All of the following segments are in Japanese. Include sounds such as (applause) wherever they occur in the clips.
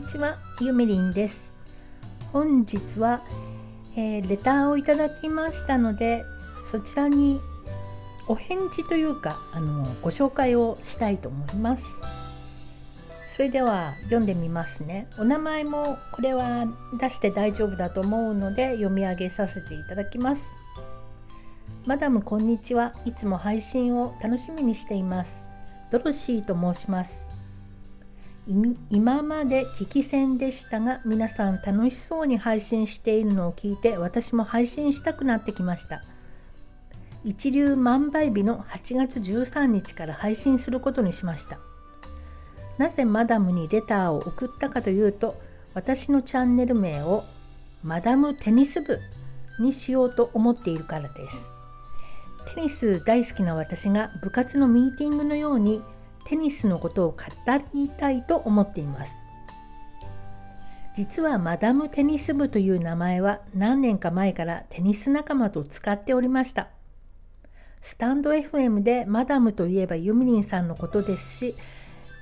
にちはゆめりんです。本日は、えー、レターをいただきましたのでそちらにお返事というかあのご紹介をしたいと思います。それでは読んでみますね。お名前もこれは出して大丈夫だと思うので読み上げさせていただきます。マダムこんにちは。いつも配信を楽しみにしています。ドロシーと申します。今まで聞き戦でしたが皆さん楽しそうに配信しているのを聞いて私も配信したくなってきました。一流万倍日の8月13日から配信することにしました。なぜマダムにレターを送ったかというと私のチャンネル名をマダムテニス部にしようと思っているからです。テニス大好きな私が部活のミーティングのようにテニスのことを語りたいと思っています。実はマダムテニス部という名前は何年か前からテニス仲間と使っておりました。スタンド FM でマダムといえばユミリンさんのことですし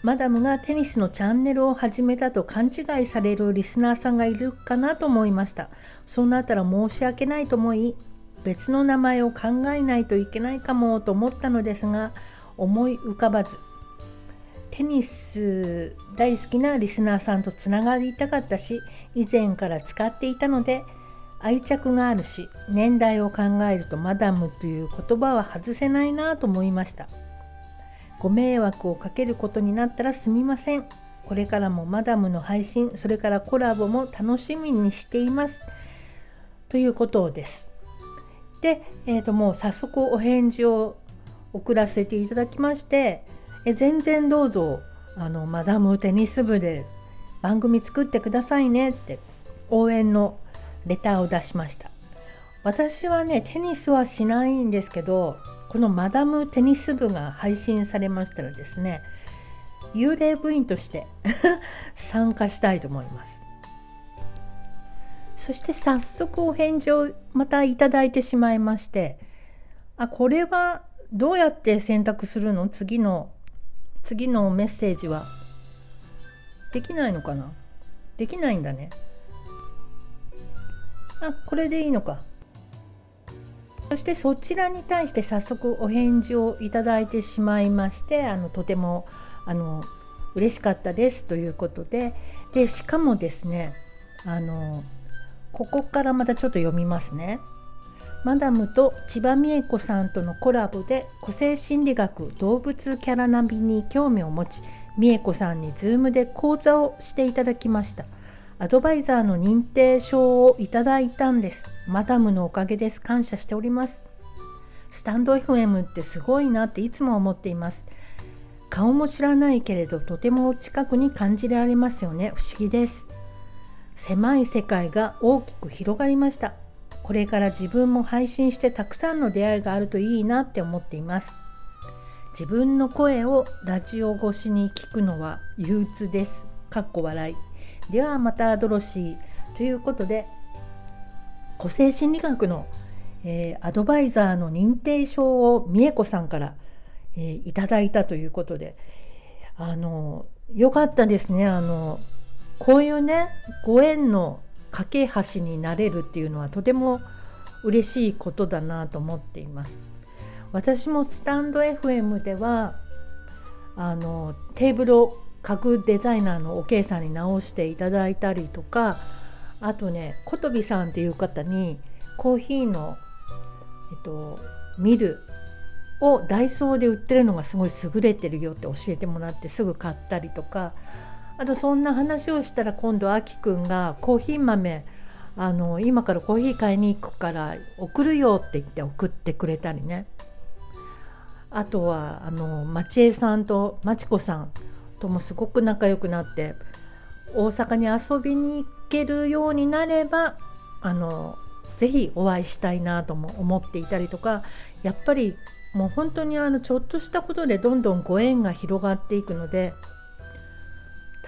マダムがテニスのチャンネルを始めたと勘違いされるリスナーさんがいるかなと思いました。そうなったら申し訳ないと思い別の名前を考えないといけないかもと思ったのですが思い浮かばずテニス大好きなリスナーさんとつながりたかったし以前から使っていたので愛着があるし年代を考えるとマダムという言葉は外せないなと思いました。ご迷惑をかけることになったらすみません。これからもマダムの配信それからコラボも楽しみにしています。ということです。で、えー、ともう早速お返事を送らせていただきましてえ全然どうぞ。あのマダムテニス部で番組作ってくださいね。って応援のレターを出しました。私はねテニスはしないんですけどこのマダムテニス部が配信されましたらですね幽霊部員として (laughs) 参加したいと思います。そして早速お返事をまたいただいてしまいましてあこれはどうやって選択するの？次の次のメッセージは？できないのかな？できないんだね。あこれでいいのか。そしてそちらに対して早速お返事をいただいてしまいましてあのとてもあの嬉しかったですということで。でしかもですねあのここからまたちょっと読みますね。マダムと千葉美恵子さんとのコラボで個性心理学動物キャラナビに興味を持ち美恵子さんに Zoom で講座をしていただきました。アドバイザーの認定証をいただいたんです。マダムのおかげです。感謝しております。スタンド FM ってすごいなっていつも思っています。顔も知らないけれどとても近くに感じられますよね。不思議です。狭い世界が大きく広がりました。これから自分も配信してたくさんの出会いがあるといいなって思っています。自分の声をラジオ越しに聞くのは憂鬱です。かっこ笑い。ではまたドロシー。ということで個性心理学の、えー、アドバイザーの認定証を美恵子さんから、えー、いただいたということであのよかったですね。あのこういうねご縁の架け橋になれるっていうのはとても嬉しいことだなと思っています。私もスタンド FM ではあのテーブルを家具デザイナーのおけいさんに直していただいたりとかあとねことびさんっていう方にコーヒーの、えっと、ミルをダイソーで売ってるのがすごい優れてるよって教えてもらってすぐ買ったりとかあとそんな話をしたら今度あきくんがコーヒー豆あの今からコーヒー買いに行くから送るよって言って送ってくれたりね。あとはあの町江さんとまちこさんともすごく仲良くなって大阪に遊びに行けるようになればあのぜひお会いしたいなとも思っていたりとかやっぱりもう本当にあのちょっとしたことでどんどんご縁が広がっていくので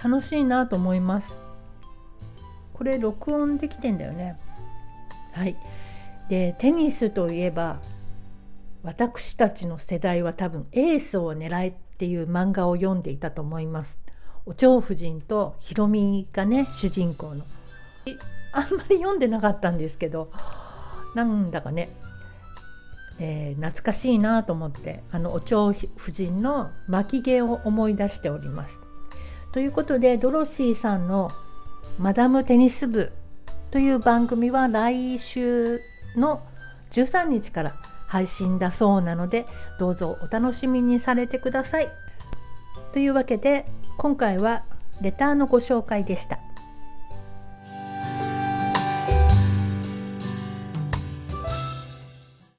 楽しいなと思います。これ録音できてんだよね。はい。でテニスといえば私たちの世代は多分エースを狙えっていう漫画を読んでいたと思います。お蝶夫人とひろみがね主人公の。あんまり読んでなかったんですけどなんだかね、えー、懐かしいなと思ってあのお蝶夫人の巻き毛を思い出しております。ということでドロシーさんの「マダムテニス部」という番組は来週の13日から配信だそうなのでどうぞお楽しみにされてください。というわけで今回はレターのご紹介でした。